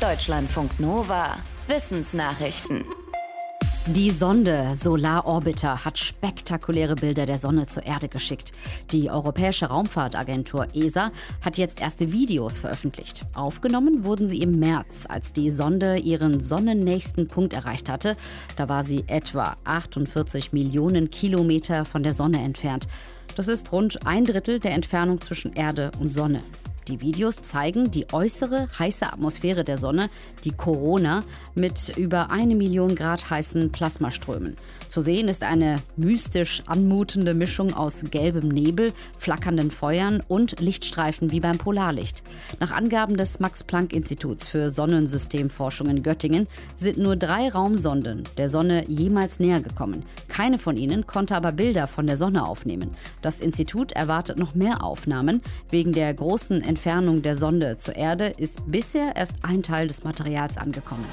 Deutschlandfunk Nova. Wissensnachrichten. Die Sonde Solar Orbiter hat spektakuläre Bilder der Sonne zur Erde geschickt. Die Europäische Raumfahrtagentur ESA hat jetzt erste Videos veröffentlicht. Aufgenommen wurden sie im März, als die Sonde ihren sonnennächsten Punkt erreicht hatte. Da war sie etwa 48 Millionen Kilometer von der Sonne entfernt. Das ist rund ein Drittel der Entfernung zwischen Erde und Sonne. Die Videos zeigen die äußere heiße Atmosphäre der Sonne, die Corona, mit über eine Million Grad heißen Plasmaströmen. Zu sehen ist eine mystisch anmutende Mischung aus gelbem Nebel, flackernden Feuern und Lichtstreifen wie beim Polarlicht. Nach Angaben des Max-Planck-Instituts für Sonnensystemforschung in Göttingen sind nur drei Raumsonden der Sonne jemals näher gekommen. Keine von ihnen konnte aber Bilder von der Sonne aufnehmen. Das Institut erwartet noch mehr Aufnahmen. Wegen der großen Entfernung Entfernung der Sonde zur Erde ist bisher erst ein Teil des Materials angekommen.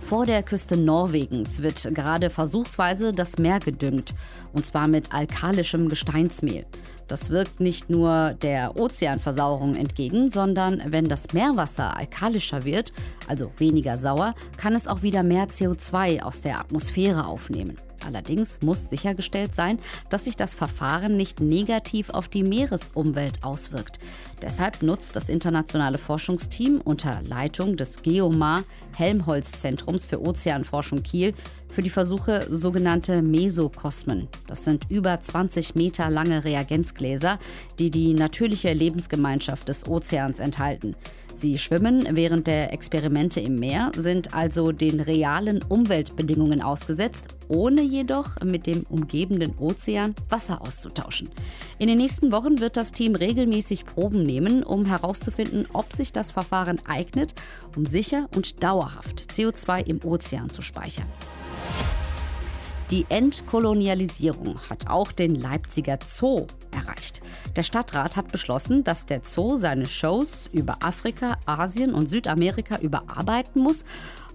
Vor der Küste Norwegens wird gerade versuchsweise das Meer gedüngt, und zwar mit alkalischem Gesteinsmehl. Das wirkt nicht nur der Ozeanversauerung entgegen, sondern wenn das Meerwasser alkalischer wird, also weniger sauer, kann es auch wieder mehr CO2 aus der Atmosphäre aufnehmen. Allerdings muss sichergestellt sein, dass sich das Verfahren nicht negativ auf die Meeresumwelt auswirkt. Deshalb nutzt das internationale Forschungsteam unter Leitung des Geomar Helmholtz-Zentrums für Ozeanforschung Kiel für die Versuche sogenannte Mesokosmen. Das sind über 20 Meter lange Reagenzgläser, die die natürliche Lebensgemeinschaft des Ozeans enthalten. Sie schwimmen während der Experimente im Meer, sind also den realen Umweltbedingungen ausgesetzt, ohne jedoch mit dem umgebenden Ozean Wasser auszutauschen. In den nächsten Wochen wird das Team regelmäßig Proben nehmen, um herauszufinden, ob sich das Verfahren eignet, um sicher und dauerhaft CO2 im Ozean zu speichern. Die Entkolonialisierung hat auch den Leipziger Zoo erreicht. Der Stadtrat hat beschlossen, dass der Zoo seine Shows über Afrika, Asien und Südamerika überarbeiten muss.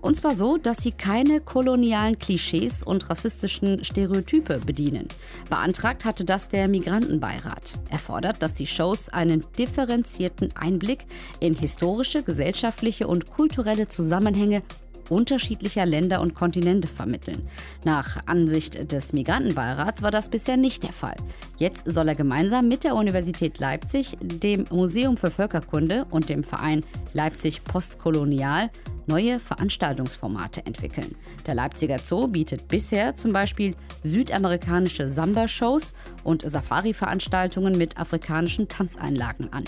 Und zwar so, dass sie keine kolonialen Klischees und rassistischen Stereotype bedienen. Beantragt hatte das der Migrantenbeirat. Er fordert, dass die Shows einen differenzierten Einblick in historische, gesellschaftliche und kulturelle Zusammenhänge unterschiedlicher Länder und Kontinente vermitteln. Nach Ansicht des Migrantenbeirats war das bisher nicht der Fall. Jetzt soll er gemeinsam mit der Universität Leipzig, dem Museum für Völkerkunde und dem Verein Leipzig Postkolonial neue Veranstaltungsformate entwickeln. Der Leipziger Zoo bietet bisher zum Beispiel südamerikanische Samba-Shows und Safari-Veranstaltungen mit afrikanischen Tanzeinlagen an.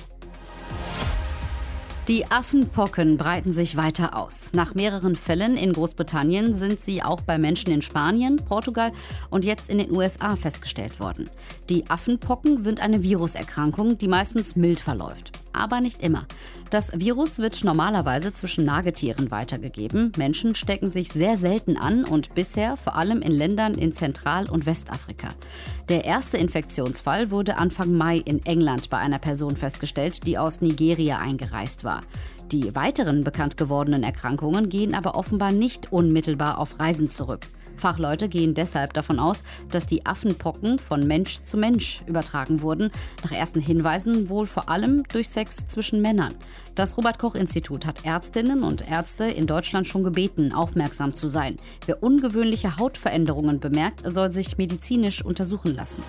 Die Affenpocken breiten sich weiter aus. Nach mehreren Fällen in Großbritannien sind sie auch bei Menschen in Spanien, Portugal und jetzt in den USA festgestellt worden. Die Affenpocken sind eine Viruserkrankung, die meistens mild verläuft aber nicht immer. Das Virus wird normalerweise zwischen Nagetieren weitergegeben. Menschen stecken sich sehr selten an und bisher vor allem in Ländern in Zentral- und Westafrika. Der erste Infektionsfall wurde Anfang Mai in England bei einer Person festgestellt, die aus Nigeria eingereist war. Die weiteren bekannt gewordenen Erkrankungen gehen aber offenbar nicht unmittelbar auf Reisen zurück. Fachleute gehen deshalb davon aus, dass die Affenpocken von Mensch zu Mensch übertragen wurden, nach ersten Hinweisen wohl vor allem durch Sex zwischen Männern. Das Robert Koch Institut hat Ärztinnen und Ärzte in Deutschland schon gebeten, aufmerksam zu sein. Wer ungewöhnliche Hautveränderungen bemerkt, soll sich medizinisch untersuchen lassen.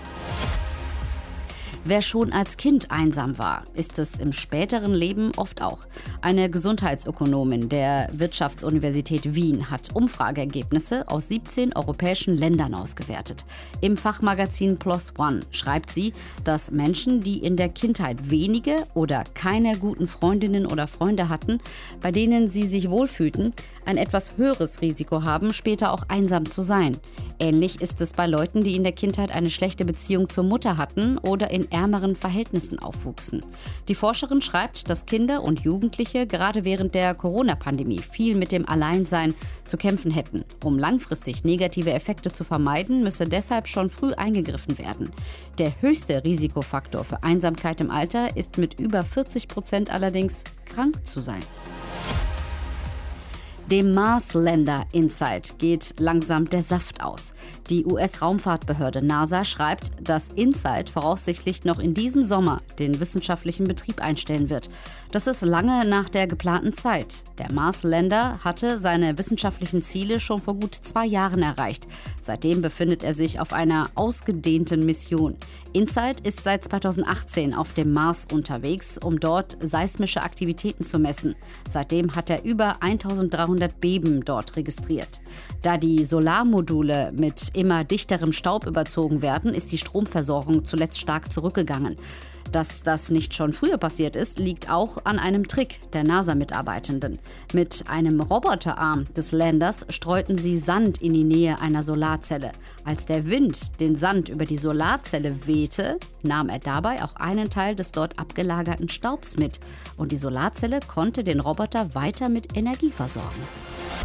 Wer schon als Kind einsam war, ist es im späteren Leben oft auch. Eine Gesundheitsökonomin der Wirtschaftsuniversität Wien hat Umfrageergebnisse aus 17 europäischen Ländern ausgewertet. Im Fachmagazin Plus One schreibt sie, dass Menschen, die in der Kindheit wenige oder keine guten Freundinnen oder Freunde hatten, bei denen sie sich wohlfühlten, ein etwas höheres Risiko haben, später auch einsam zu sein. Ähnlich ist es bei Leuten, die in der Kindheit eine schlechte Beziehung zur Mutter hatten oder in ärmeren Verhältnissen aufwuchsen. Die Forscherin schreibt, dass Kinder und Jugendliche gerade während der Corona-Pandemie viel mit dem Alleinsein zu kämpfen hätten. Um langfristig negative Effekte zu vermeiden, müsse deshalb schon früh eingegriffen werden. Der höchste Risikofaktor für Einsamkeit im Alter ist mit über 40 Prozent allerdings krank zu sein. Dem Mars-Länder Insight geht langsam der Saft aus. Die US-Raumfahrtbehörde NASA schreibt, dass Insight voraussichtlich noch in diesem Sommer den wissenschaftlichen Betrieb einstellen wird. Das ist lange nach der geplanten Zeit. Der Mars-Länder hatte seine wissenschaftlichen Ziele schon vor gut zwei Jahren erreicht. Seitdem befindet er sich auf einer ausgedehnten Mission. Insight ist seit 2018 auf dem Mars unterwegs, um dort seismische Aktivitäten zu messen. Seitdem hat er über 1300 Beben dort registriert. Da die Solarmodule mit immer dichterem Staub überzogen werden, ist die Stromversorgung zuletzt stark zurückgegangen. Dass das nicht schon früher passiert ist, liegt auch an einem Trick der NASA-Mitarbeitenden. Mit einem Roboterarm des Landers streuten sie Sand in die Nähe einer Solarzelle. Als der Wind den Sand über die Solarzelle wehte, nahm er dabei auch einen Teil des dort abgelagerten Staubs mit. Und die Solarzelle konnte den Roboter weiter mit Energie versorgen.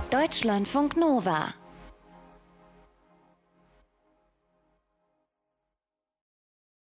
Deutschlandfunk Nova